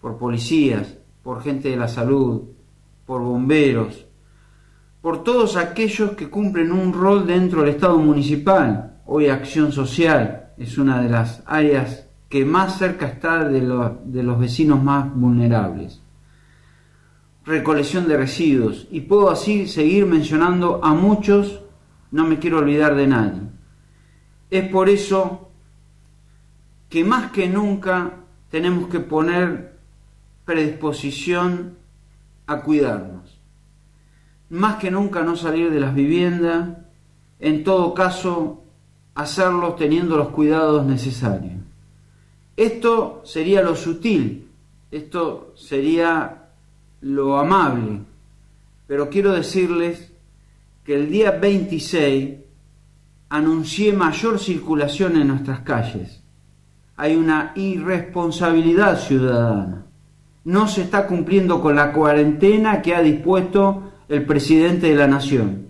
por policías, por gente de la salud, por bomberos, por todos aquellos que cumplen un rol dentro del Estado municipal. Hoy acción social es una de las áreas que más cerca está de los, de los vecinos más vulnerables. Recolección de residuos. Y puedo así seguir mencionando a muchos, no me quiero olvidar de nadie. Es por eso que más que nunca tenemos que poner predisposición a cuidarnos. Más que nunca no salir de las viviendas, en todo caso hacerlo teniendo los cuidados necesarios. Esto sería lo sutil, esto sería lo amable, pero quiero decirles que el día 26 anuncié mayor circulación en nuestras calles. Hay una irresponsabilidad ciudadana no se está cumpliendo con la cuarentena que ha dispuesto el presidente de la nación.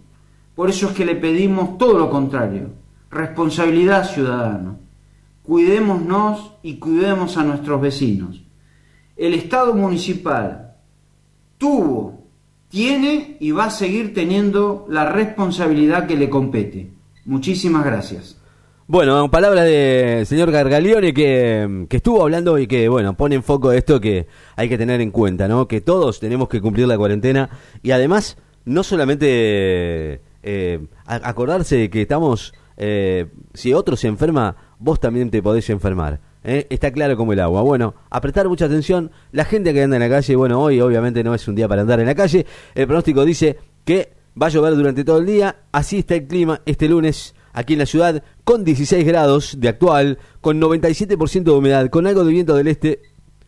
Por eso es que le pedimos todo lo contrario, responsabilidad ciudadana. Cuidémonos y cuidemos a nuestros vecinos. El Estado municipal tuvo, tiene y va a seguir teniendo la responsabilidad que le compete. Muchísimas gracias. Bueno, palabras del señor Gargalione que, que, estuvo hablando y que, bueno, pone en foco esto que hay que tener en cuenta, ¿no? Que todos tenemos que cumplir la cuarentena y además, no solamente eh, acordarse de que estamos, eh, si otro se enferma, vos también te podés enfermar. ¿eh? Está claro como el agua. Bueno, apretar mucha atención. La gente que anda en la calle, bueno, hoy obviamente no es un día para andar en la calle. El pronóstico dice que va a llover durante todo el día. Así está el clima este lunes aquí en la ciudad, con 16 grados de actual, con 97% de humedad, con algo de viento del este,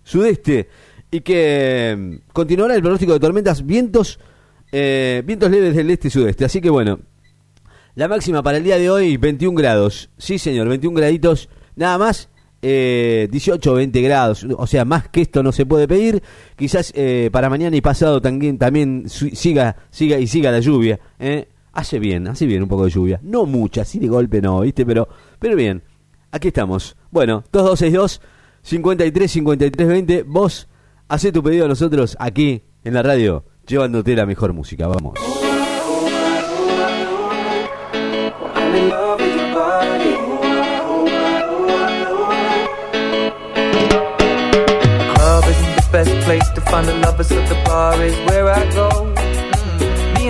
sudeste, y que mm, continuará el pronóstico de tormentas, vientos, eh, vientos leves del este-sudeste. Así que bueno, la máxima para el día de hoy, 21 grados. Sí, señor, 21 graditos, nada más. Eh, 18 20 grados, o sea, más que esto no se puede pedir. Quizás eh, para mañana y pasado también, también siga, siga y siga la lluvia. ¿eh? Hace bien, hace bien un poco de lluvia. No mucha, así de golpe no, ¿viste? Pero, pero bien, aquí estamos. Bueno, 2262 53 53 20. Vos hacé tu pedido a nosotros aquí en la radio, llevándote la mejor música. Vamos.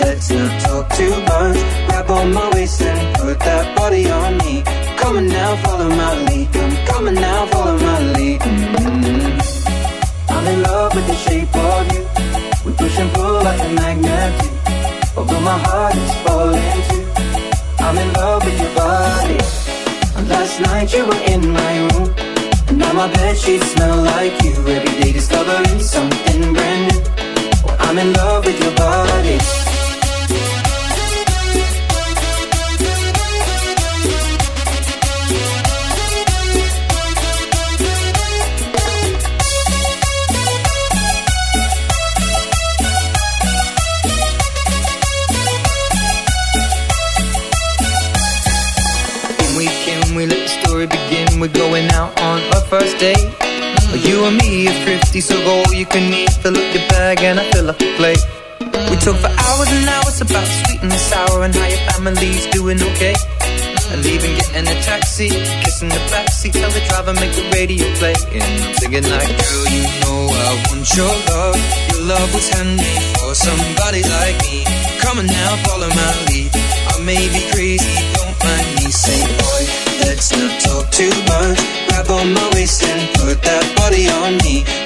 let's not talk too much. Grab on my waist and put that body on me. Come on now, follow my lead. Come on now, follow my lead. Mm-hmm. I'm in love with the shape of you. We push and pull like a magnet do. Although my heart is falling too. I'm in love with your body. Last night you were in my room. And now my bed sheets smell like you. Every day discovering something brand new. I'm in love with your body. So go all you can eat. Fill up your bag and I fill up the plate. We talk for hours and hours about sweet and sour and how your family's doing okay. And even getting a taxi, kissing the backseat, tell the driver make the radio play. And I'm singing like, girl, you know I want your love. Your love was handmade for somebody like me. Come on now, follow my lead. I may be crazy, don't mind me. Say, boy let's not talk too much. Grab on my waist and put that body on me.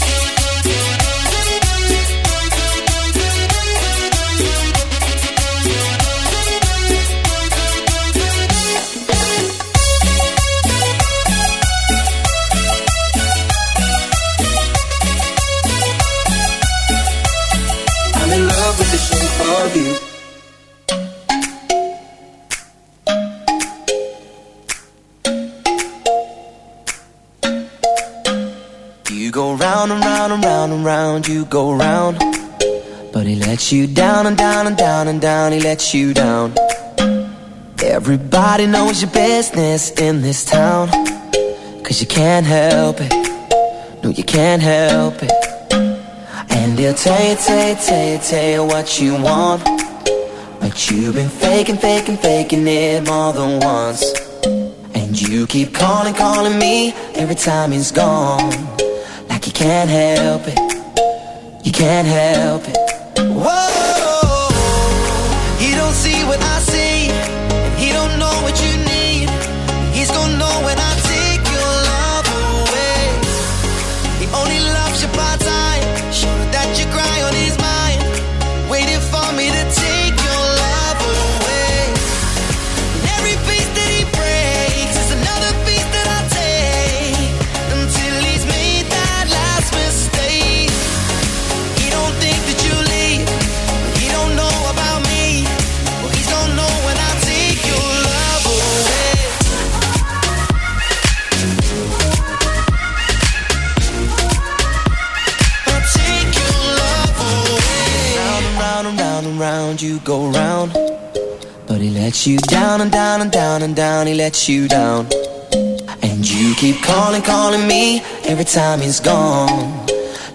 Round you go round. But he lets you down and down and down and down, he lets you down. Everybody knows your business in this town. Cause you can't help it. No, you can't help it. And he'll tell you, tell you, tell you, tell you what you want. But you've been faking, faking, faking it more than once. And you keep calling, calling me every time he's gone. Like you can't help it. You can't help it. Go round. But he lets you down and down and down and down, he lets you down. And you keep calling, calling me every time he's gone.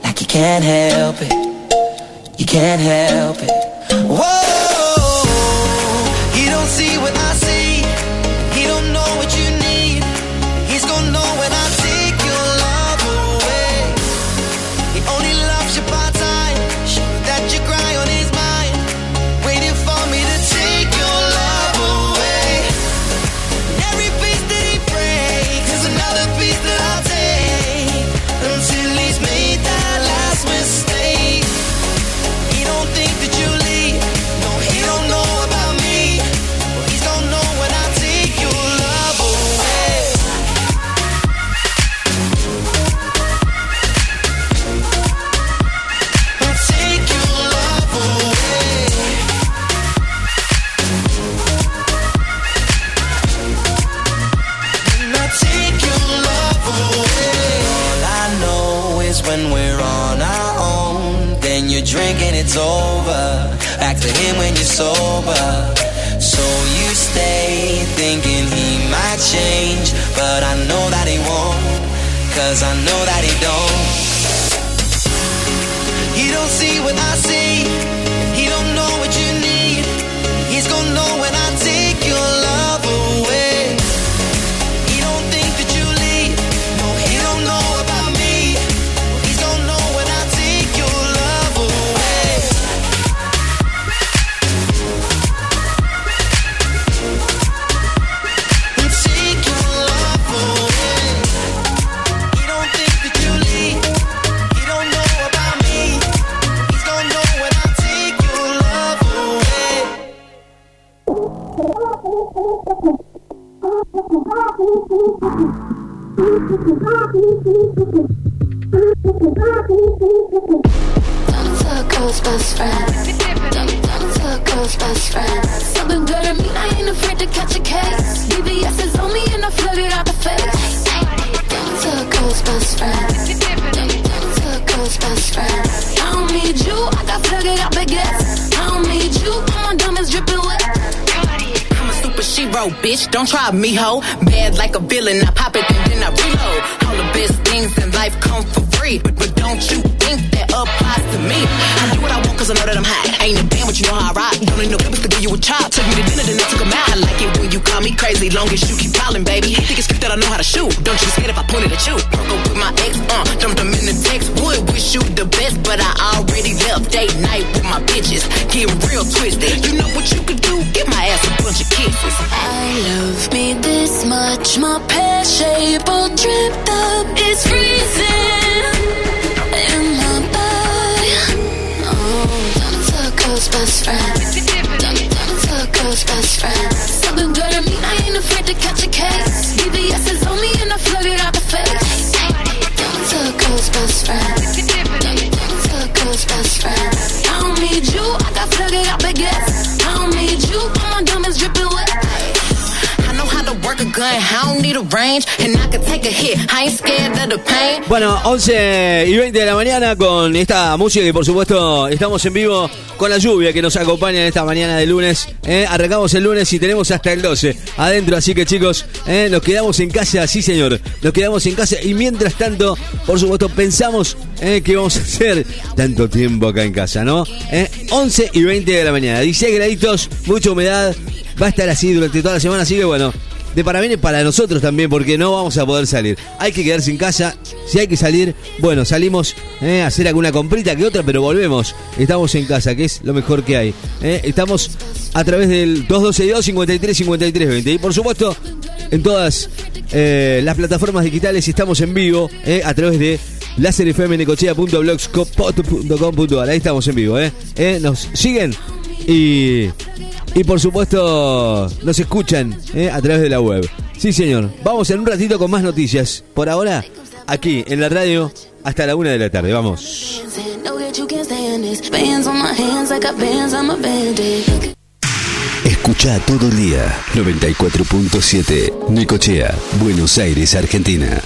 Like you can't help it. You can't help it. Flooded out baguettes. I don't need you, my diamonds dripping wet. I'm a super shero, bitch. Don't try me, ho. Bad like a villain. I pop it and then I reload. All the best things in life come for free. But, but don't you think that applies to me? I do what I want cause I know that I'm hot. Ain't a damn, but you know how I rock. Don't need no papers to give you a chop. Took me to dinner, then I took him out. I like it when you call me crazy, long as you keep calling, baby. Think it's cute that I know how to shoot. Don't you be scared if I point it at you. Broke up with my ex, uh, dumped him in the text. You the best, but I already left date night with my bitches. Get real twisted. You know what you could do? Give my ass a bunch of kisses. I love me this much. My pear shape all dripped up. It's freezing in my body. Oh, a ghost best friend. A ghost best friend. Bueno, 11 y 20 de la mañana con esta música y por supuesto estamos en vivo con la lluvia que nos acompaña en esta mañana de lunes. ¿eh? Arrancamos el lunes y tenemos hasta el 12 adentro, así que chicos, ¿eh? nos quedamos en casa, sí señor, nos quedamos en casa y mientras tanto, por supuesto, pensamos ¿eh? que vamos a hacer tanto tiempo acá en casa, ¿no? ¿Eh? 11 y 20 de la mañana, 16 graditos, mucha humedad, va a estar así durante toda la semana, así que bueno. De parabienes para nosotros también, porque no vamos a poder salir. Hay que quedarse en casa. Si hay que salir, bueno, salimos eh, a hacer alguna comprita que otra, pero volvemos. Estamos en casa, que es lo mejor que hay. eh. Estamos a través del 212 53 53 20. Y por supuesto, en todas eh, las plataformas digitales estamos en vivo a través de láserfmnecochea.blogspot.com.ar. Ahí estamos en vivo, Nos siguen y, y por supuesto nos escuchan ¿eh? a través de la web. Sí, señor. Vamos en un ratito con más noticias. Por ahora, aquí en la radio, hasta la una de la tarde. Vamos. Escucha todo el día 94.7 Necochea, Buenos Aires, Argentina.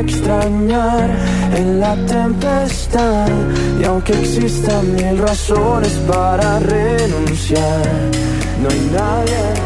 Extrañar en la tempestad. Y aunque existan mil razones para renunciar, no hay nadie.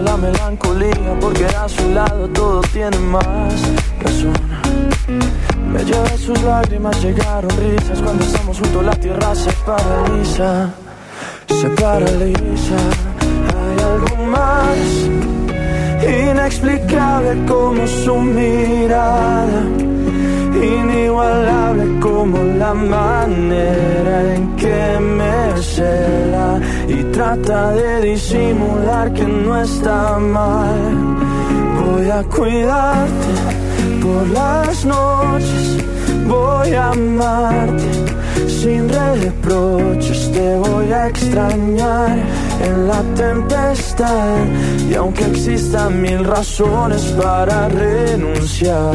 La melancolía, porque a su lado todo tiene más razón. Me llevé sus lágrimas, llegaron risas, cuando estamos juntos la tierra se paraliza, se paraliza. Hay algo más inexplicable como su mirada inigualable como la manera en que me cela. Y trata de disimular que no está mal. Voy a cuidarte por las noches, voy a amarte sin reproches. Te voy a extrañar en la tempestad. Y aunque existan mil razones para renunciar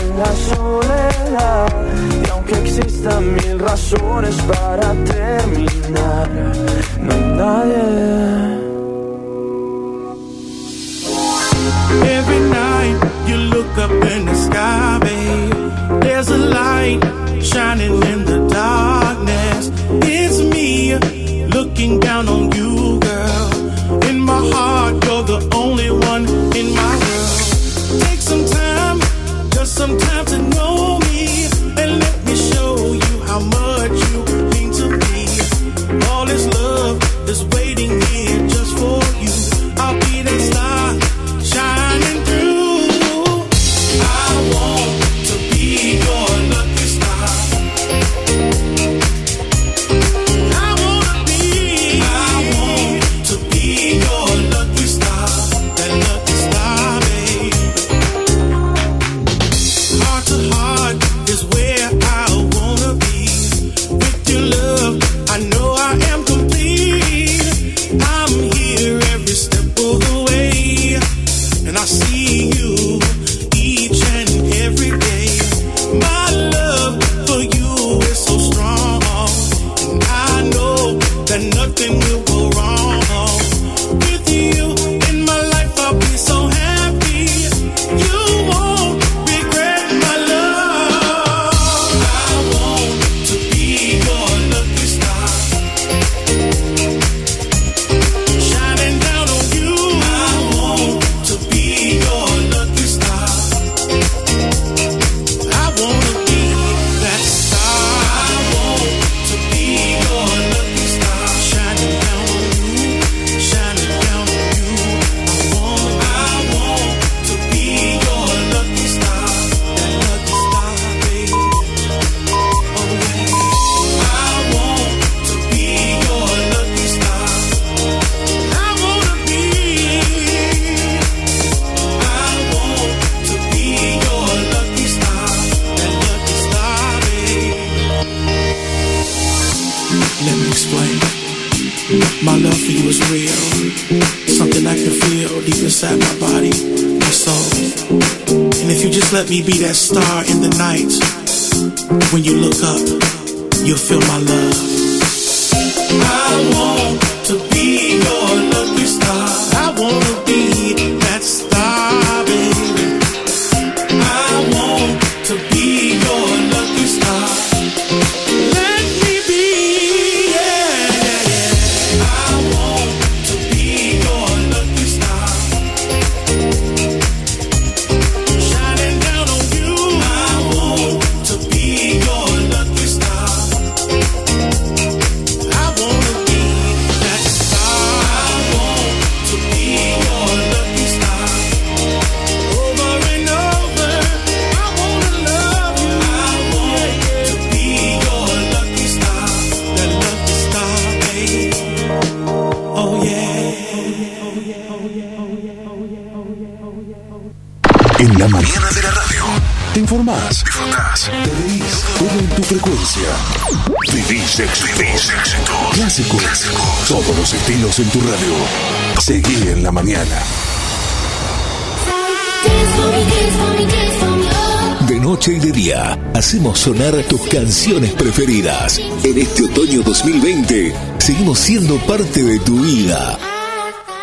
en la soledad. Y aunque existan mil razones para terminar, no hay nadie. Every night you look up in the sky, babe. There's a light shining in the darkness. It's me looking down on you, girl. In my heart, you're the only one in my sometimes it be that star estilos en tu radio. Seguí en la mañana. De noche y de día, hacemos sonar tus canciones preferidas. En este otoño 2020, seguimos siendo parte de tu vida.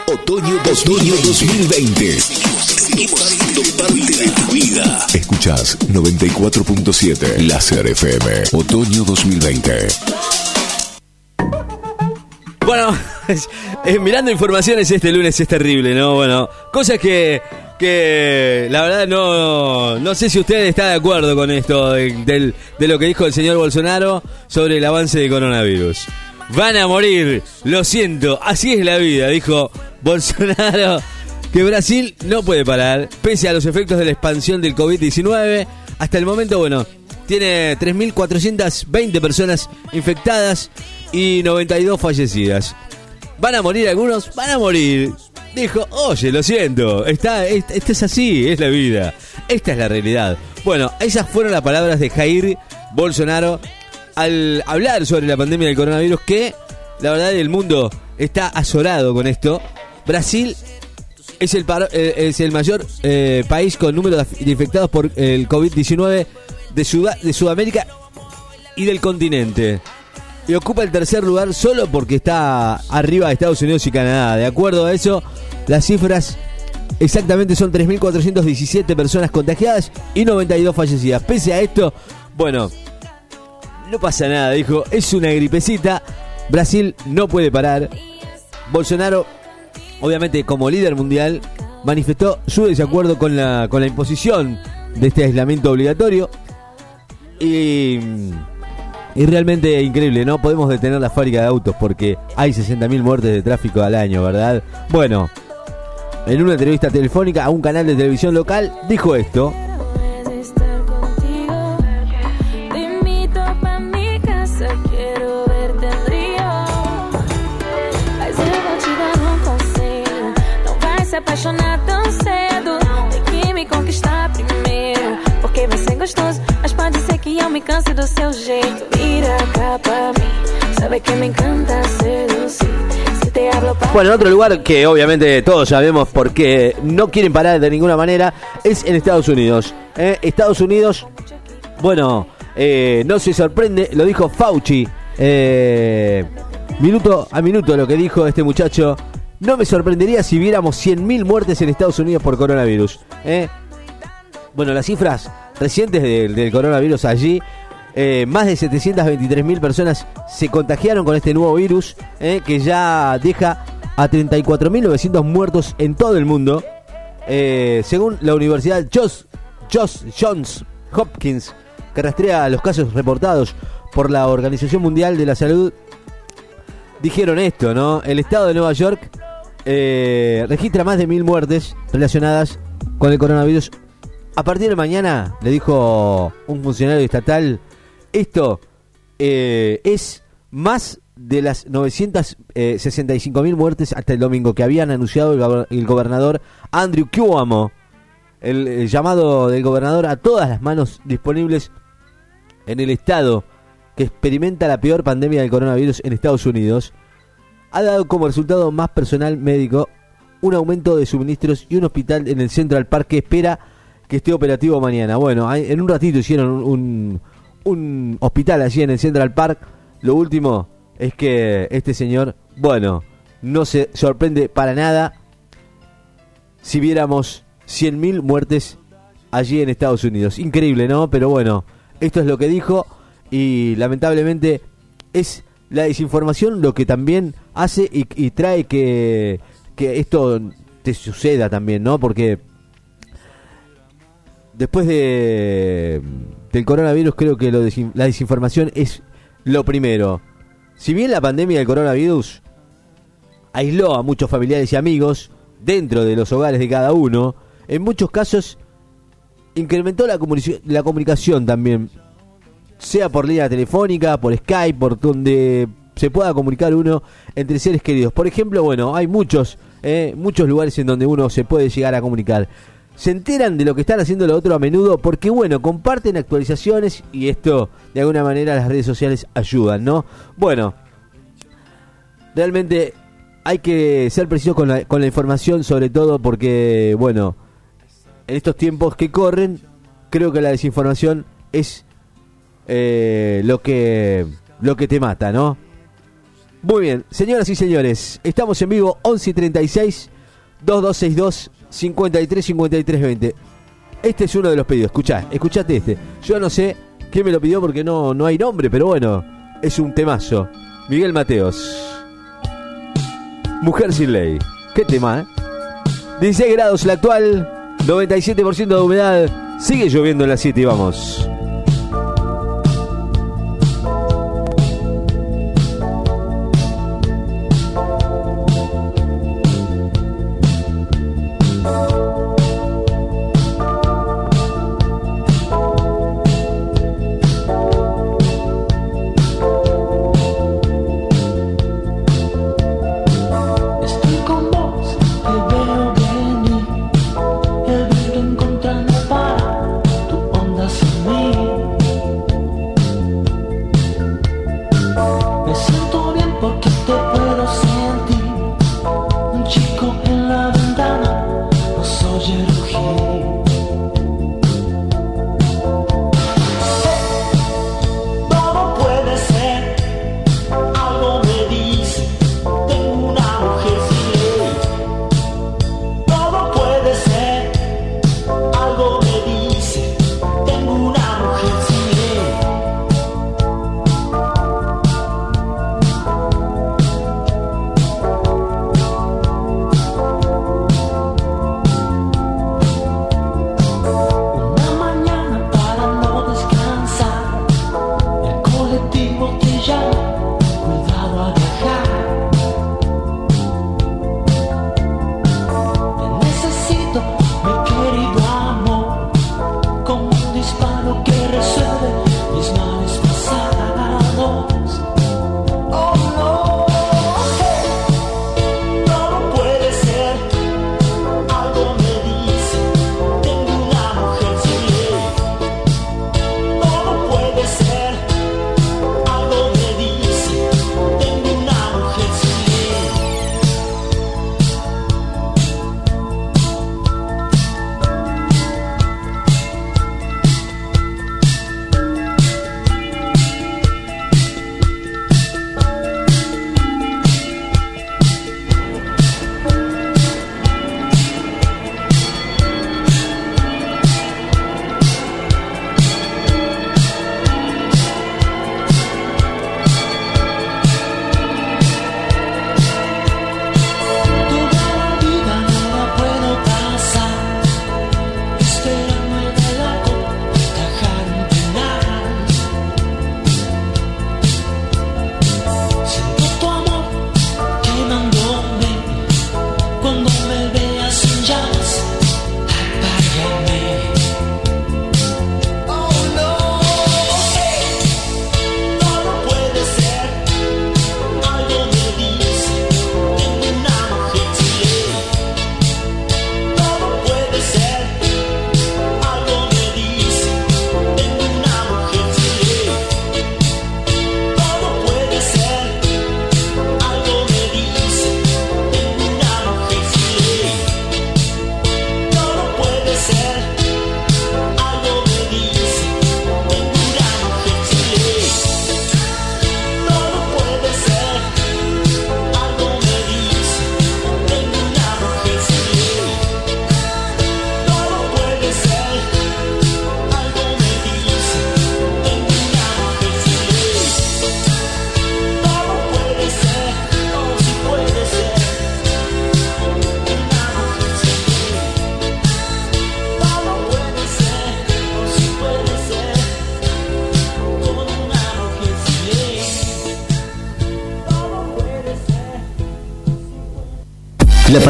Otoño, otoño 2020. Seguimos siendo parte de tu vida. Escuchás 94.7 Láser FM. Otoño 2020. Bueno, eh, mirando informaciones este lunes es terrible, ¿no? Bueno, cosas que, que la verdad no, no sé si usted está de acuerdo con esto de, de lo que dijo el señor Bolsonaro sobre el avance del coronavirus. Van a morir, lo siento, así es la vida, dijo Bolsonaro, que Brasil no puede parar, pese a los efectos de la expansión del COVID-19. Hasta el momento, bueno, tiene 3.420 personas infectadas y 92 fallecidas. ¿Van a morir algunos? Van a morir. Dijo, oye, lo siento, está, es- esto es así, es la vida. Esta es la realidad. Bueno, esas fueron las palabras de Jair Bolsonaro al hablar sobre la pandemia del coronavirus, que la verdad el mundo está azorado con esto. Brasil es el, eh, es el mayor eh, país con número de infectados por el COVID-19 de, Suda- de Sudamérica y del continente. Y ocupa el tercer lugar solo porque está arriba de Estados Unidos y Canadá. De acuerdo a eso, las cifras exactamente son 3.417 personas contagiadas y 92 fallecidas. Pese a esto, bueno, no pasa nada, dijo, es una gripecita. Brasil no puede parar. Bolsonaro, obviamente como líder mundial, manifestó su desacuerdo con la, con la imposición de este aislamiento obligatorio. Y, y realmente increíble, no podemos detener la fábrica de autos porque hay 60.000 muertes de tráfico al año, ¿verdad? Bueno, en una entrevista telefónica a un canal de televisión local, dijo esto. Me canse do seu jeito. Bueno, en otro lugar que obviamente todos sabemos porque no quieren parar de ninguna manera es en Estados Unidos. ¿eh? Estados Unidos, bueno, eh, no se sorprende, lo dijo Fauci. eh, minuto a minuto lo que dijo este muchacho. No me sorprendería si viéramos 100.000 muertes en Estados Unidos por coronavirus. Bueno, las cifras recientes del coronavirus allí, eh, más de 723.000 personas se contagiaron con este nuevo virus, eh, que ya deja a 34.900 muertos en todo el mundo. Eh, según la Universidad Johns Hopkins, que rastrea los casos reportados por la Organización Mundial de la Salud, dijeron esto, ¿no? El estado de Nueva York registra más de mil muertes relacionadas con el coronavirus. A partir de mañana, le dijo un funcionario estatal, esto eh, es más de las 965 mil muertes hasta el domingo que habían anunciado el, gober- el gobernador Andrew Cuomo. El, llamado del gobernador a todas las manos disponibles en el estado que experimenta la peor pandemia del coronavirus en Estados Unidos, ha dado como resultado más personal médico, un aumento de suministros y un hospital en el Central Park que espera que esté operativo mañana. Bueno, en un ratito hicieron un- un hospital allí en el Central Park. Lo último es que este señor, bueno, no se sorprende para nada si viéramos 100.000 muertes allí en Estados Unidos. Increíble, ¿no? Pero bueno, esto es lo que dijo y lamentablemente es la desinformación lo que también hace y, y trae que, que esto te suceda también, ¿no? Porque después de del coronavirus creo que lo la desinformación es lo primero. Si bien la pandemia del coronavirus aisló a muchos familiares y amigos dentro de los hogares de cada uno, en muchos casos incrementó la, la comunicación también, sea por línea telefónica, por Skype, por donde se pueda comunicar uno entre seres queridos. Por ejemplo, bueno, hay muchos, eh, muchos lugares en donde uno se puede llegar a comunicar. Se enteran de lo que están haciendo lo otro a menudo porque, bueno, comparten actualizaciones y esto, de alguna manera, las redes sociales ayudan, ¿no? Bueno, realmente hay que ser precisos con la, información, sobre todo porque, bueno, en estos tiempos que corren, creo que la desinformación es eh, lo que lo que te mata, ¿no? Muy bien, señoras y señores, estamos en vivo 11 y 36 2262 53 53 20. Este es uno de los pedidos, escuchá, escuchate este. Yo no sé quién me lo pidió porque no, no hay nombre, pero bueno, es un temazo. Miguel Mateos. Mujer sin ley. Qué tema, ¿eh? 16 grados la actual, 97% de humedad. Sigue lloviendo en la 7 y vamos.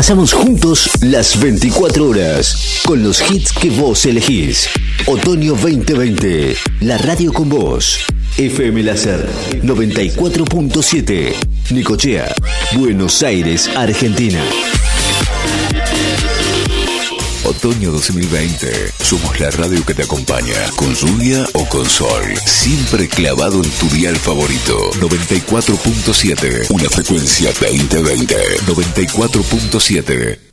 Pasamos juntos las 24 horas con los hits que vos elegís. Otoño 2020, la radio con vos. FM Láser 94.7, Nicochea, Buenos Aires, Argentina. Otoño Otoño 2020. Somos la radio que te acompaña, con lluvia o con sol. Siempre clavado en tu dial favorito. 94.7. Una frecuencia 2020. 94.7.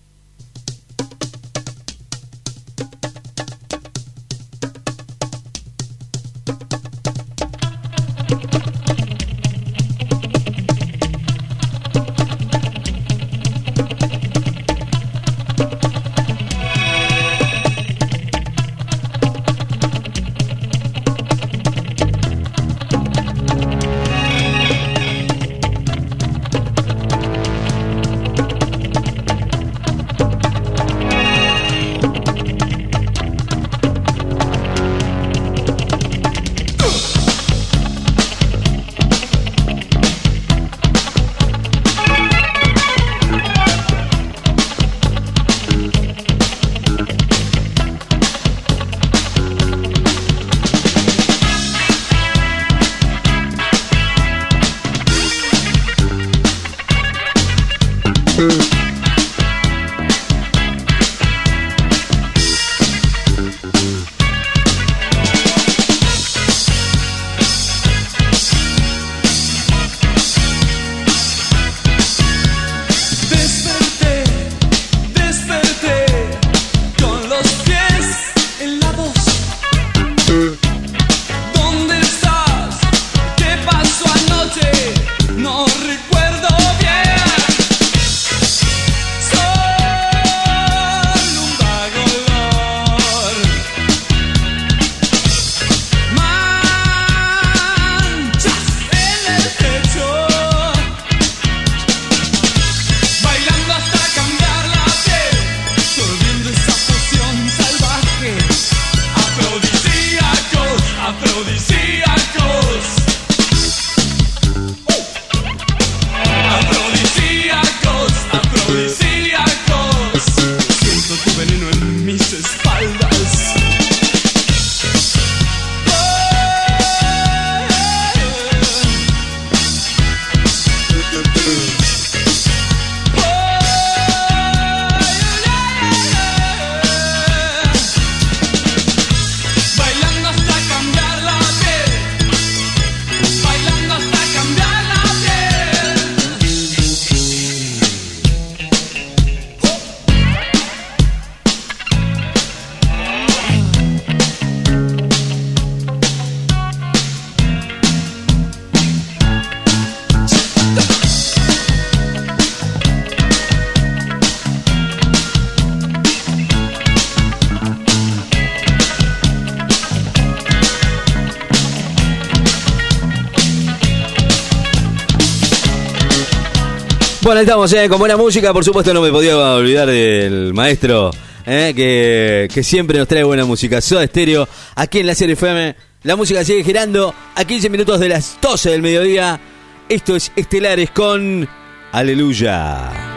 to do. Estamos, eh, con buena música. Por supuesto, no me podía olvidar del maestro eh, que, que siempre nos trae buena música. Soda Estéreo, aquí en la serie FM. La música sigue girando a 15 minutos de las 12 del mediodía. Esto es Estelares con Aleluya.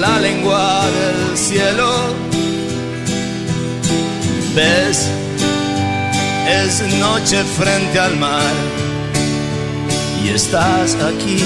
La lengua del cielo. ¿Ves? Es noche frente al mar y estás aquí.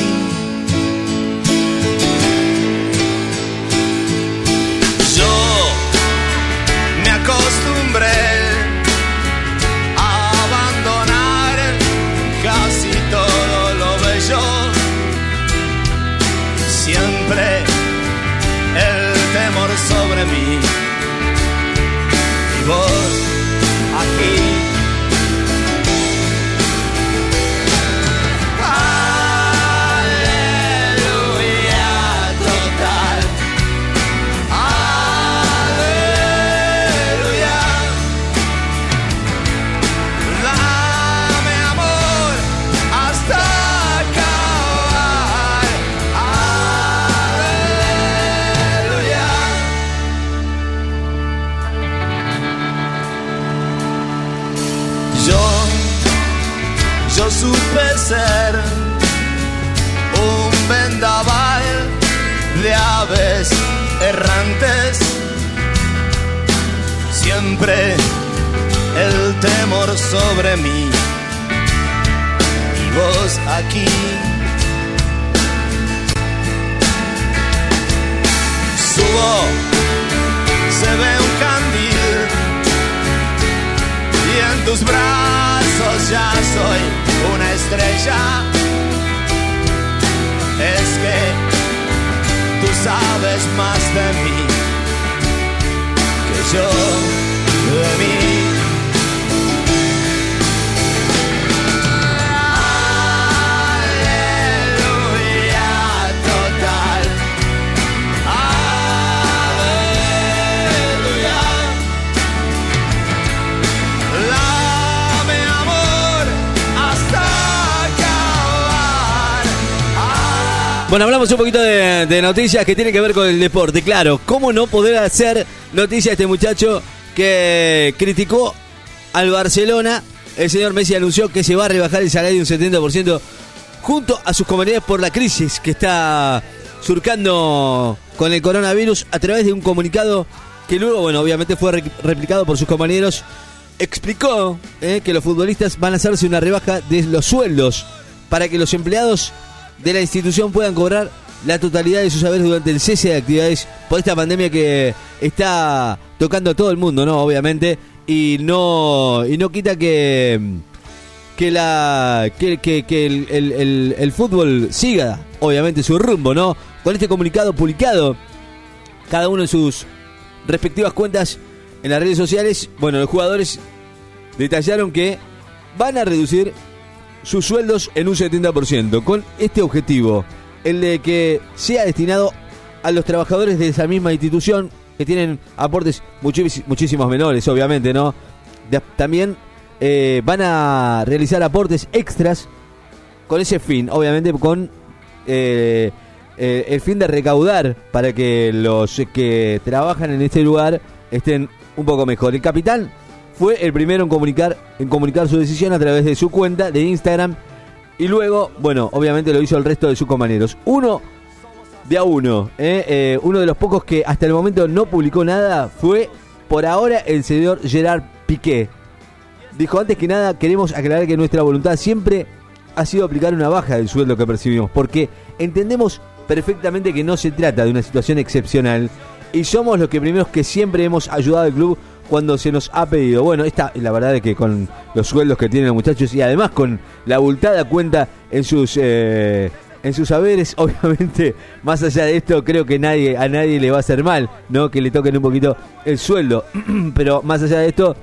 Bueno, hablamos un poquito de, noticias que tienen que ver con el deporte. Claro, ¿cómo no poder hacer noticia a este muchacho que criticó al Barcelona? El señor Messi anunció que se va a rebajar el salario un 70% junto a sus compañeros por la crisis que está surcando con el coronavirus a través de un comunicado que luego, bueno, obviamente fue re- replicado por sus compañeros. Explicó eh, que los futbolistas van a hacerse una rebaja de los sueldos para que los empleados de la institución puedan cobrar la totalidad de sus saberes durante el cese de actividades por esta pandemia que está tocando a todo el mundo, ¿no? Obviamente. Y no, y no quita que, que la que, que- el- el fútbol siga obviamente su rumbo no con este comunicado publicado cada uno en sus respectivas cuentas en las redes sociales bueno los jugadores detallaron que van a reducir sus sueldos en un 70% con este objetivo el de que sea destinado a los trabajadores de esa misma institución que tienen aportes muchísimos menores obviamente no también eh, van a realizar aportes extras con ese fin, obviamente con eh, eh, el fin de recaudar para que los que trabajan en este lugar estén un poco mejor. El capitán fue el primero en comunicar, en comunicar su decisión a través de su cuenta de Instagram y luego, bueno, obviamente lo hizo el resto de sus compañeros. Uno de a uno, ¿eh? Eh, uno de los pocos que hasta el momento no publicó nada fue por ahora el señor Gerard Piqué. Dijo, antes que nada, queremos aclarar que nuestra voluntad siempre ha sido aplicar una baja del sueldo que percibimos, porque entendemos perfectamente que no se trata de una situación excepcional y somos los que primeros que siempre hemos ayudado al club cuando se nos ha pedido. Bueno, esta, la verdad es que con los sueldos que tienen los muchachos y además con la abultada cuenta en sus eh, en sus saberes, obviamente, más allá de esto, creo que nadie a nadie le va a hacer mal, ¿no? Que le toquen un poquito el sueldo. Pero más allá de esto,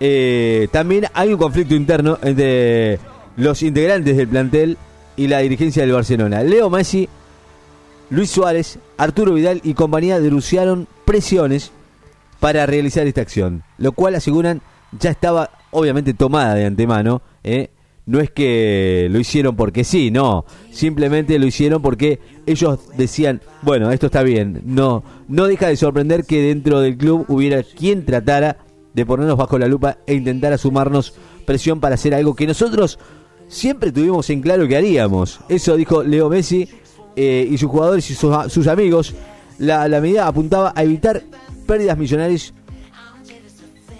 eh, también hay un conflicto interno entre los integrantes del plantel y la dirigencia del Barcelona. Leo Messi, Luis Suárez, Arturo Vidal y compañía denunciaron presiones para realizar esta acción, lo cual aseguran ya estaba obviamente tomada de antemano. ¿eh? No es que lo hicieron porque sí, no, simplemente lo hicieron porque ellos decían, bueno, esto está bien, no, no deja de sorprender que dentro del club hubiera quien tratara de ponernos bajo la lupa e intentara sumarnos presión para hacer algo que nosotros siempre tuvimos en claro que haríamos. Eso dijo Leo Messi eh, y sus jugadores y sus, amigos. La, la medida apuntaba a evitar pérdidas millonarias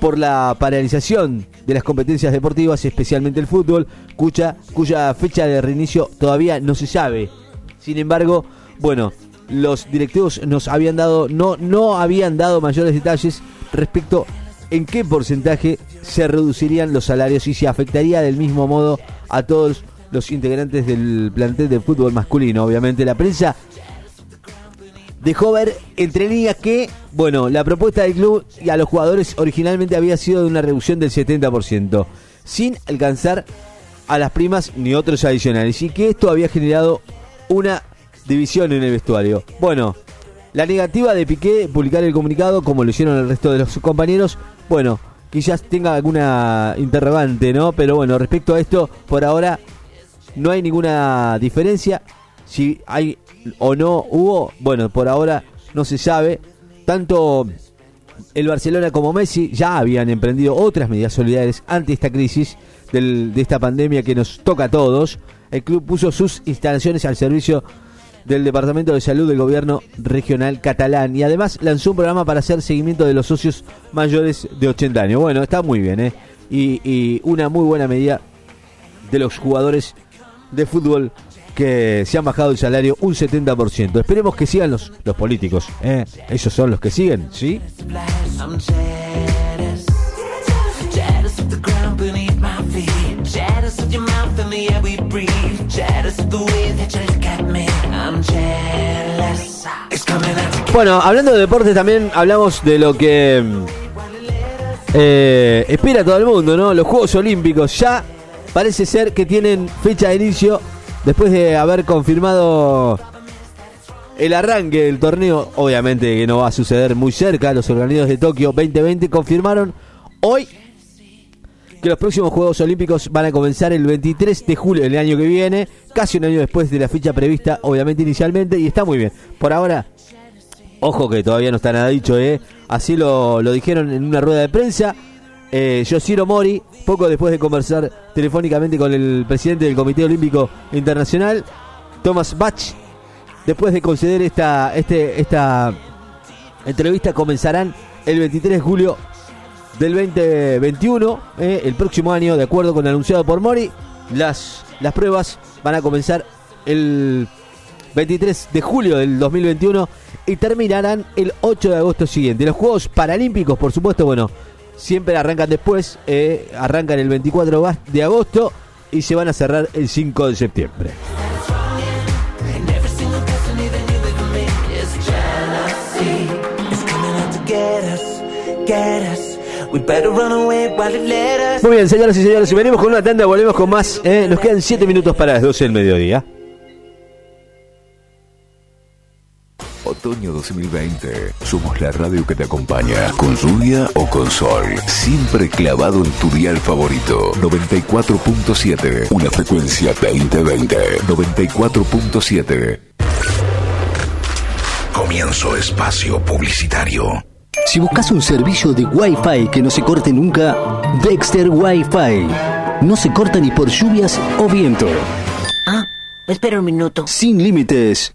por la paralización de las competencias deportivas, especialmente el fútbol, cuya, cuya fecha de reinicio todavía no se sabe. Sin embargo, bueno, los directivos nos habían dado, no, no habían dado mayores detalles respecto en qué porcentaje se reducirían los salarios y se afectaría del mismo modo a todos los integrantes del plantel de fútbol masculino. Obviamente la prensa dejó ver entre líneas que, bueno, la propuesta del club y a los jugadores originalmente había sido de una reducción del 70%, sin alcanzar a las primas ni otros adicionales, y que esto había generado una división en el vestuario. Bueno, la negativa de Piqué publicar el comunicado, como lo hicieron el resto de los compañeros, bueno, quizás tenga alguna interrogante, ¿no? Pero bueno, respecto a esto, por ahora no hay ninguna diferencia. Si hay o no hubo, bueno, por ahora no se sabe. Tanto el Barcelona como Messi ya habían emprendido otras medidas solidarias ante esta crisis de esta pandemia que nos toca a todos. El club puso sus instalaciones al servicio del Departamento de Salud del Gobierno Regional Catalán y además lanzó un programa para hacer seguimiento de los socios mayores de 80 años. Bueno, está muy bien, ¿eh? Y, y una muy buena medida de los jugadores de fútbol que se han bajado el salario un 70%. Esperemos que sigan los, los políticos, ¿eh? Ellos son los que siguen, ¿sí? Bueno, hablando de deportes también hablamos de lo que mm, eh, espera todo el mundo, ¿no? Los Juegos Olímpicos ya parece ser que tienen fecha de inicio después de haber confirmado el arranque del torneo. Obviamente que no va a suceder muy cerca. Los organizadores de Tokio 2020 confirmaron hoy que los próximos Juegos Olímpicos van a comenzar el 23 de julio del año que viene, casi un año después de la fecha prevista, obviamente inicialmente, y está muy bien. Por ahora, ojo que todavía no está nada dicho, ¿eh? así lo, lo dijeron en una rueda de prensa. Eh, Yoshiro Mori, poco después de conversar telefónicamente con el presidente del Comité Olímpico Internacional, Thomas Bach, después de conceder esta, este, esta entrevista, comenzarán el 23 de julio del 2021, eh, el próximo año, de acuerdo con lo anunciado por Mori. Las, las pruebas van a comenzar el 23 de julio del 2021 y terminarán el 8 de agosto siguiente. Los Juegos Paralímpicos, por supuesto, bueno, siempre arrancan después, eh, arrancan el 24 gas- de agosto y se van a cerrar el 5 de septiembre. Muy bien, señoras y señores, y venimos con una tanda, volvemos con más. eh, nos quedan 7 minutos para las 12 del mediodía. Otoño 2020. Somos la radio que te acompaña. Con lluvia o con sol. Siempre clavado en tu dial favorito. 94.7. Una frecuencia 2020. 94.7. Comienzo espacio publicitario. Si buscas un servicio de Wi-Fi que no se corte nunca, Dexter Wi-Fi. No se corta ni por lluvias o viento. Ah, espera un minuto. Sin límites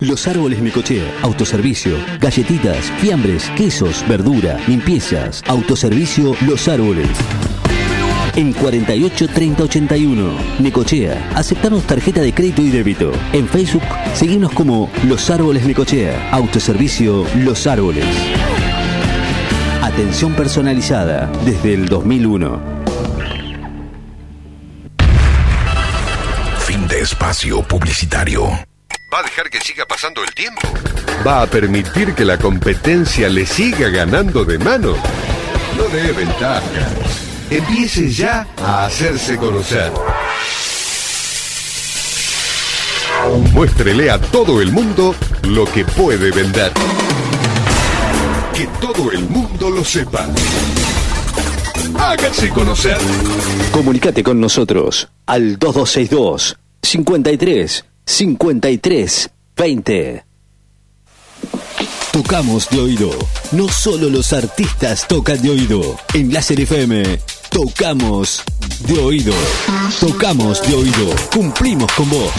Los Árboles Micochea, autoservicio, galletitas, fiambres, quesos, verdura, limpiezas, autoservicio Los Árboles. En 48 30 81, Necochea, aceptamos tarjeta de crédito y débito. En Facebook, seguimos como Los Árboles Necochea, autoservicio Los Árboles. Atención personalizada desde el 2001. Fin de espacio publicitario. ¿Va a dejar que siga pasando el tiempo? ¿Va a permitir que la competencia le siga ganando de mano? No dé ventaja. Empiece ya a hacerse conocer. Muéstrele a todo el mundo lo que puede vender. Que todo el mundo lo sepa. Hágase conocer. Comunicate con nosotros al 2262 53 53 20. Tocamos de oído. No solo los artistas tocan de oído. En Láser FM, tocamos de oído. Tocamos de oído. Cumplimos con vos.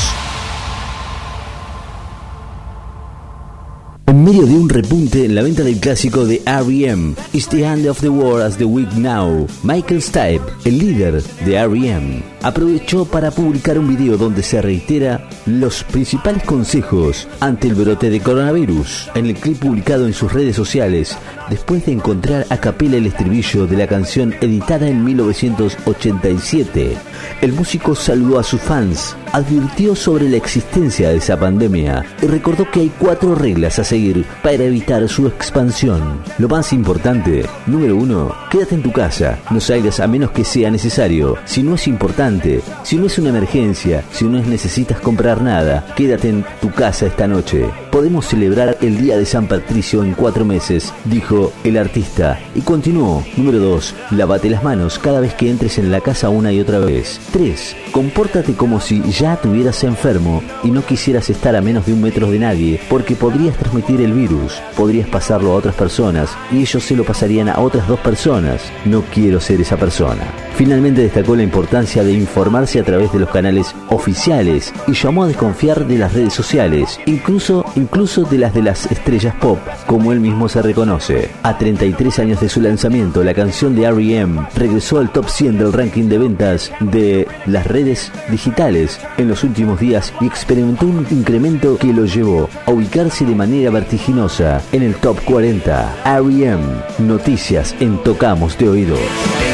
En medio de un repunte en la venta del clásico de R.E.M., It's the End of the World as the Week Now, Michael Stipe, el líder de R.E.M., aprovechó para publicar un video donde se reitera los principales consejos ante el brote de coronavirus. En el clip publicado en sus redes sociales, después de encontrar a capela el estribillo de la canción editada en 1987, el músico saludó a sus fans, advirtió sobre la existencia de esa pandemia y recordó que hay cuatro reglas a seguir para evitar su expansión. Lo más importante, número uno, quédate en tu casa, no salgas a menos que sea necesario. Si no es importante, si no es una emergencia, si no es necesitas comprar nada, quédate en tu casa esta noche. Podemos celebrar el Día de San Patricio en cuatro meses, dijo el artista. Y continuó, número 2, lávate las manos cada vez que entres en la casa una y otra vez. 3. Compórtate como si ya estuvieras enfermo y no quisieras estar a menos de un metro de nadie, porque podrías transmitir el virus, podrías pasarlo a otras personas y ellos se lo pasarían a otras dos personas. No quiero ser esa persona. Finalmente destacó la importancia de informarse a través de los canales oficiales y llamó a desconfiar de las redes sociales, incluso, incluso de las de las estrellas pop, como él mismo se reconoce. A 33 años de su lanzamiento, la canción de R.E.M. regresó al top 100 del ranking de ventas de las redes digitales en los últimos días y experimentó un incremento que lo llevó a ubicarse de manera vertiginosa en el top 40. R.E.M. Noticias en Tocamos de Oído.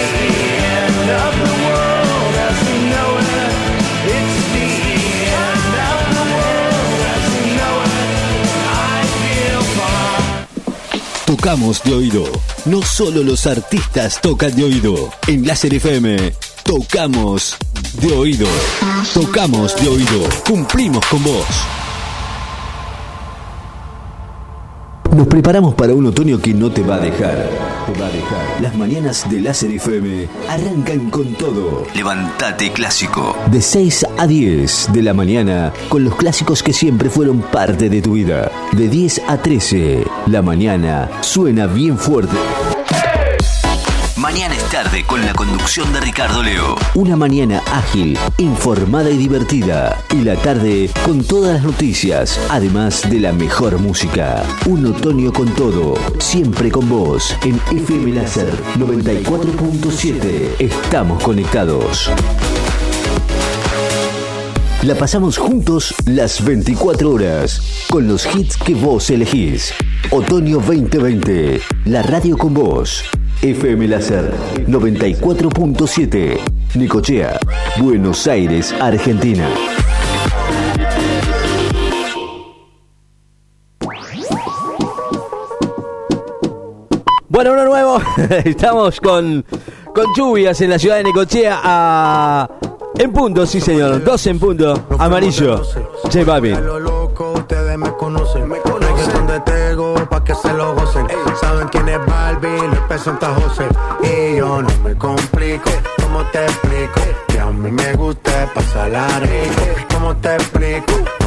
Tocamos de oído. No solo los artistas tocan de oído. En Láser FM, tocamos de oído. Tocamos de oído. Cumplimos con vos. Nos preparamos para un otoño que no te va a dejar. Te va a dejar. Las mañanas de Láser FM arrancan con todo. Levantate clásico. De 6 a 10 de la mañana con los clásicos que siempre fueron parte de tu vida. De 10 a 13, la mañana suena bien fuerte. Mañana es tarde con la conducción de Ricardo Leo. Una mañana ágil, informada y divertida. Y la tarde con todas las noticias, además de la mejor música. Un otoño con todo, siempre con vos. En FM Láser 94.7. Estamos conectados. La pasamos juntos las 24 horas, con los hits que vos elegís. Otoño 2020, la radio con vos. FM Láser 94.7, Nicochea, Buenos Aires, Argentina. Bueno, uno nuevo. Estamos con, con lluvias en la ciudad de Necochea a... En punto, sí señor. Dos en punto. Amarillo. Che, papi. lo loco, ustedes me conocen. Me conocen de Tego pa' que se lo gocen. Saben quién es Barbie, peso en José. Y yo no me complico, ¿cómo te explico? Que a mí me gusta pasarla rico. ¿Cómo te explico?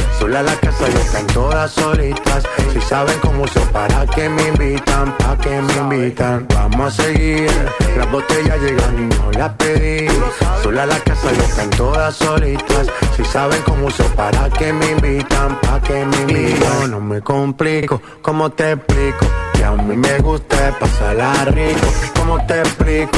Sola la casa y están todas solitas. Si saben cómo uso, para que me invitan, pa' que me invitan. Vamos a seguir, las botellas llegan y no las pedí. Sola la casa y están todas solitas. Si saben cómo uso, para que me invitan, pa' que me invitan. No me complico, ¿cómo te explico? Que a mí me gusta pasarla rico. ¿Cómo te explico?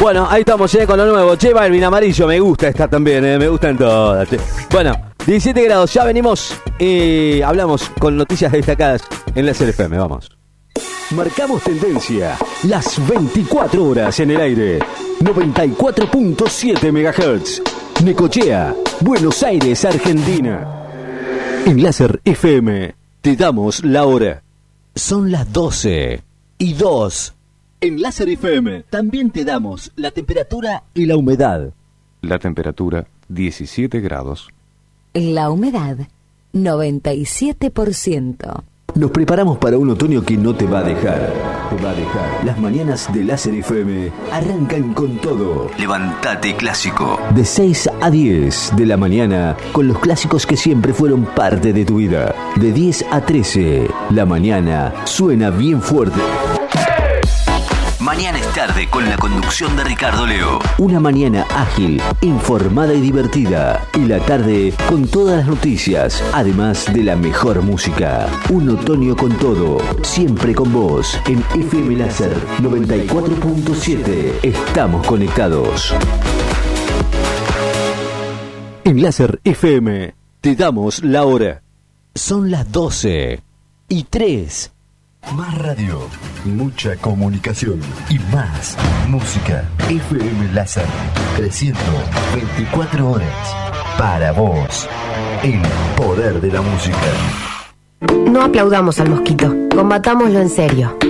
Bueno, ahí estamos ya con lo nuevo. Che, Balvin amarillo, me gusta esta también, eh, me gustan todas. che. Bueno, 17 grados, ya venimos y hablamos con noticias destacadas en la FM, vamos. Marcamos tendencia. Las 24 horas en el aire. 94.7 MHz. Necochea, Buenos Aires, Argentina. En Láser FM te damos la hora. Son las 12 y 2. En Láser FM también te damos la temperatura y la humedad. La temperatura 17 grados. La humedad, 97%. Nos preparamos para un otoño que no te va a dejar. Te va a dejar. Las mañanas de Láser FM arrancan con todo. Levantate clásico. De 6 a 10 de la mañana con los clásicos que siempre fueron parte de tu vida. De 10 a 13, la mañana suena bien fuerte. Mañana es tarde con la conducción de Ricardo Leo. Una mañana ágil, informada y divertida. Y la tarde con todas las noticias, además de la mejor música. Un otoño con todo, siempre con vos. En FM Láser 94.7. Estamos conectados. En Láser FM te damos la hora. Son las 12 y 3. Más radio, mucha comunicación y más música. FM Láser 324 horas para vos. El poder de la música. No aplaudamos al mosquito, combatámoslo en serio.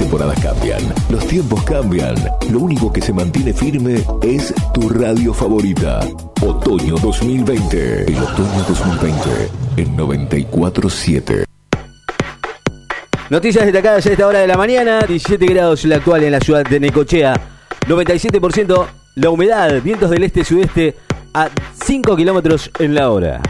Temporadas cambian, los tiempos cambian. Lo único que se mantiene firme es tu radio favorita. Otoño 2020. El otoño 2020 en 947. Noticias destacadas a esta hora de la mañana, 17 grados la actual en la ciudad de Necochea, 97% la humedad, vientos del este-sudeste a 5 kilómetros en la hora.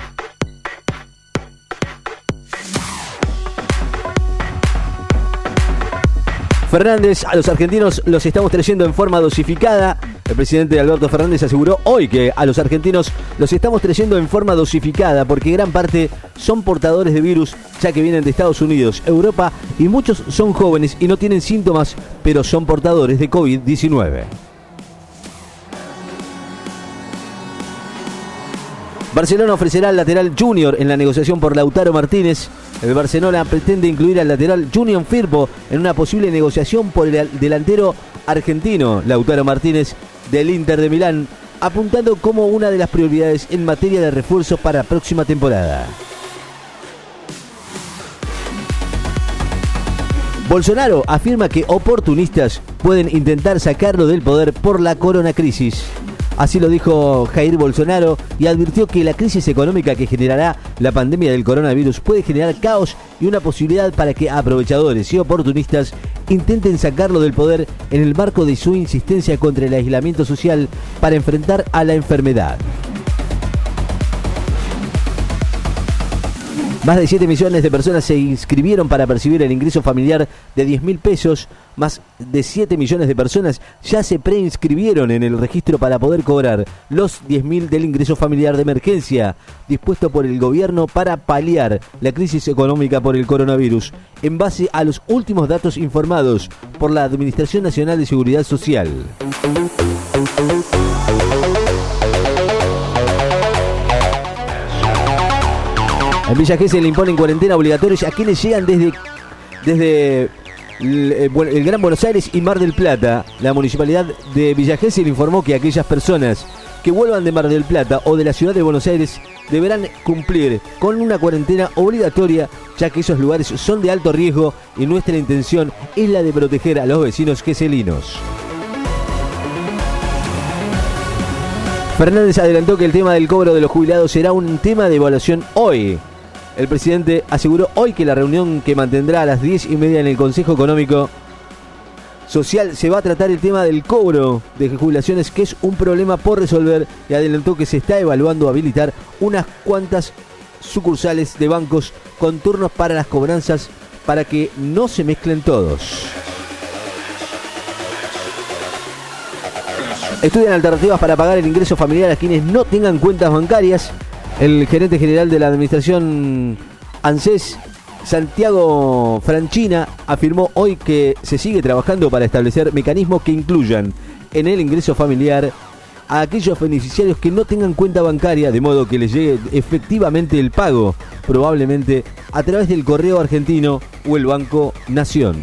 Fernández, a los argentinos los estamos trayendo en forma dosificada. El presidente Alberto Fernández aseguró hoy que a los argentinos los estamos trayendo en forma dosificada porque gran parte son portadores de virus ya que vienen de Estados Unidos, Europa y muchos son jóvenes y no tienen síntomas pero son portadores de COVID-19. Barcelona ofrecerá al lateral junior en la negociación por Lautaro Martínez. El Barcelona pretende incluir al lateral Junior Firpo en una posible negociación por el delantero argentino Lautaro Martínez del Inter de Milán, apuntando como una de las prioridades en materia de refuerzos para próxima temporada. Bolsonaro afirma que oportunistas pueden intentar sacarlo del poder por la corona crisis. Así lo dijo Jair Bolsonaro y advirtió que la crisis económica que generará la pandemia del coronavirus puede generar caos y una posibilidad para que aprovechadores y oportunistas intenten sacarlo del poder en el marco de su insistencia contra el aislamiento social para enfrentar a la enfermedad. Más de 7 millones de personas se inscribieron para percibir el ingreso familiar de 10 mil pesos. Más de 7 millones de personas ya se preinscribieron en el registro para poder cobrar los 10 mil del ingreso familiar de emergencia dispuesto por el gobierno para paliar la crisis económica por el coronavirus, en base a los últimos datos informados por la Administración Nacional de Seguridad Social. En Villa Gesell le imponen cuarentena obligatoria a quienes llegan desde, desde el, eh, el Gran Buenos Aires y Mar del Plata. La municipalidad de Villa Gesell informó que aquellas personas que vuelvan de Mar del Plata o de la ciudad de Buenos Aires deberán cumplir con una cuarentena obligatoria ya que esos lugares son de alto riesgo y nuestra intención es la de proteger a los vecinos geselinos. Fernández adelantó que el tema del cobro de los jubilados será un tema de evaluación hoy. El presidente aseguró hoy que la reunión que mantendrá a las 10 y media en el Consejo Económico Social se va a tratar el tema del cobro de jubilaciones, que es un problema por resolver, y adelantó que se está evaluando habilitar unas cuantas sucursales de bancos con turnos para las cobranzas para que no se mezclen todos. Estudian alternativas para pagar el ingreso familiar a quienes no tengan cuentas bancarias. El gerente general de la administración ANSES, Santiago Franchina, afirmó hoy que se sigue trabajando para establecer mecanismos que incluyan en el ingreso familiar a aquellos beneficiarios que no tengan cuenta bancaria, de modo que les llegue efectivamente el pago, probablemente a través del correo argentino o el Banco Nación.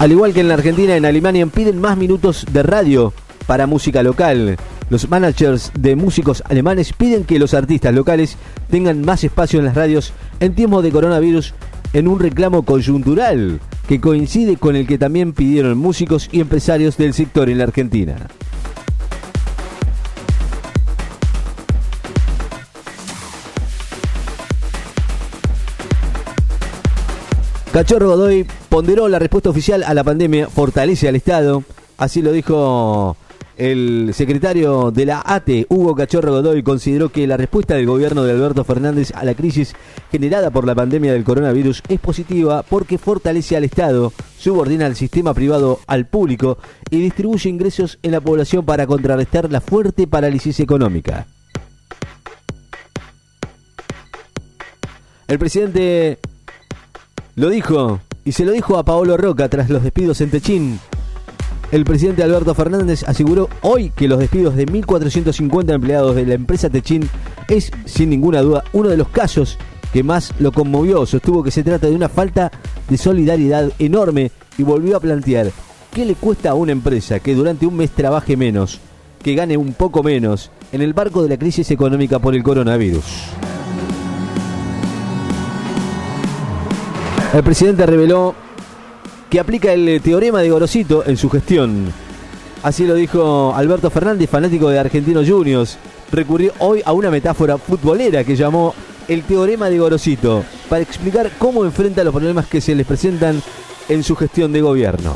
Al igual que en la Argentina, en Alemania piden más minutos de radio para música local. Los managers de músicos alemanes piden que los artistas locales tengan más espacio en las radios en tiempos de coronavirus en un reclamo coyuntural que coincide con el que también pidieron músicos y empresarios del sector en la Argentina. Cachorro Godoy ponderó la respuesta oficial a la pandemia, fortalece al Estado. Así lo dijo el secretario de la ATE, Hugo Cachorro Godoy, consideró que la respuesta del gobierno de Alberto Fernández a la crisis generada por la pandemia del coronavirus es positiva porque fortalece al Estado, subordina al sistema privado al público y distribuye ingresos en la población para contrarrestar la fuerte parálisis económica. El presidente lo dijo y se lo dijo a Paolo Roca tras los despidos en Techín. El presidente Alberto Fernández aseguró hoy que los despidos de 1.450 empleados de la empresa Techín es, sin ninguna duda, uno de los casos que más lo conmovió. Sostuvo que se trata de una falta de solidaridad enorme y volvió a plantear qué le cuesta a una empresa que durante un mes trabaje menos, que gane un poco menos, en el barco de la crisis económica por el coronavirus. El presidente reveló que aplica el eh, teorema de Gorosito en su gestión. Así lo dijo Alberto Fernández, fanático de Argentinos Juniors. Recurrió hoy a una metáfora futbolera que llamó el teorema de Gorosito para explicar cómo enfrenta los problemas que se les presentan en su gestión de gobierno.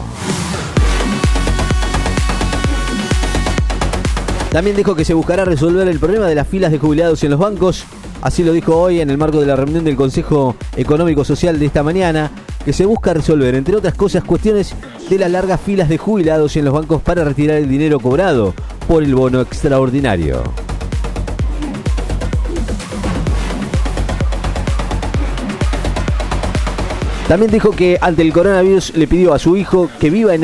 También dijo que se buscará resolver el problema de las filas de jubilados en los bancos. Así lo dijo hoy en el marco de la reunión del Consejo Económico Social de esta mañana, que se busca resolver, entre otras cosas, cuestiones de las largas filas de jubilados en los bancos para retirar el dinero cobrado por el bono extraordinario. También dijo que ante el coronavirus le pidió a su hijo que viva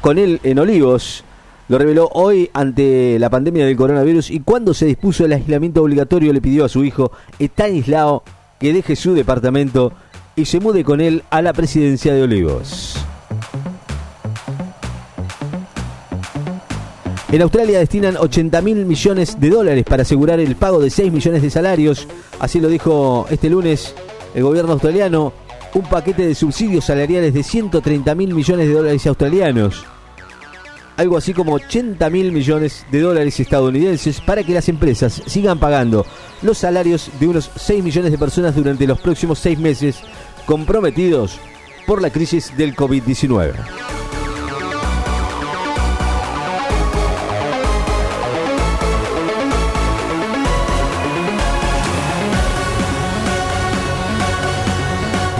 con él en Olivos. Lo reveló hoy ante la pandemia del coronavirus y cuando se dispuso el aislamiento obligatorio le pidió a su hijo Estanislao que deje su departamento y se mude con él a la presidencia de Olivos. En Australia destinan 80 mil millones de dólares para asegurar el pago de 6 millones de salarios. Así lo dijo este lunes el gobierno australiano. Un paquete de subsidios salariales de 130 mil millones de dólares australianos. Algo así como 80 mil millones de dólares estadounidenses para que las empresas sigan pagando los salarios de unos 6 millones de personas durante los próximos 6 meses comprometidos por la crisis del COVID-19.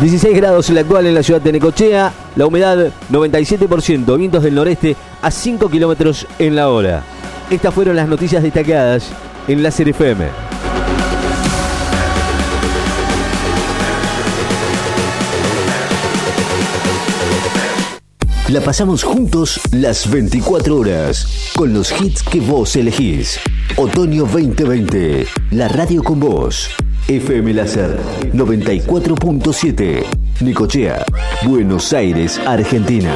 ...16 grados en la actual en la ciudad de Necochea... ...la humedad 97%, vientos del noreste a 5 kilómetros en la hora. Estas fueron las noticias destacadas en la FM. La pasamos juntos las 24 horas, con los hits que vos elegís. Otoño 2020, la radio con vos. FM Láser 94.7, Nicochea, Buenos Aires, Argentina.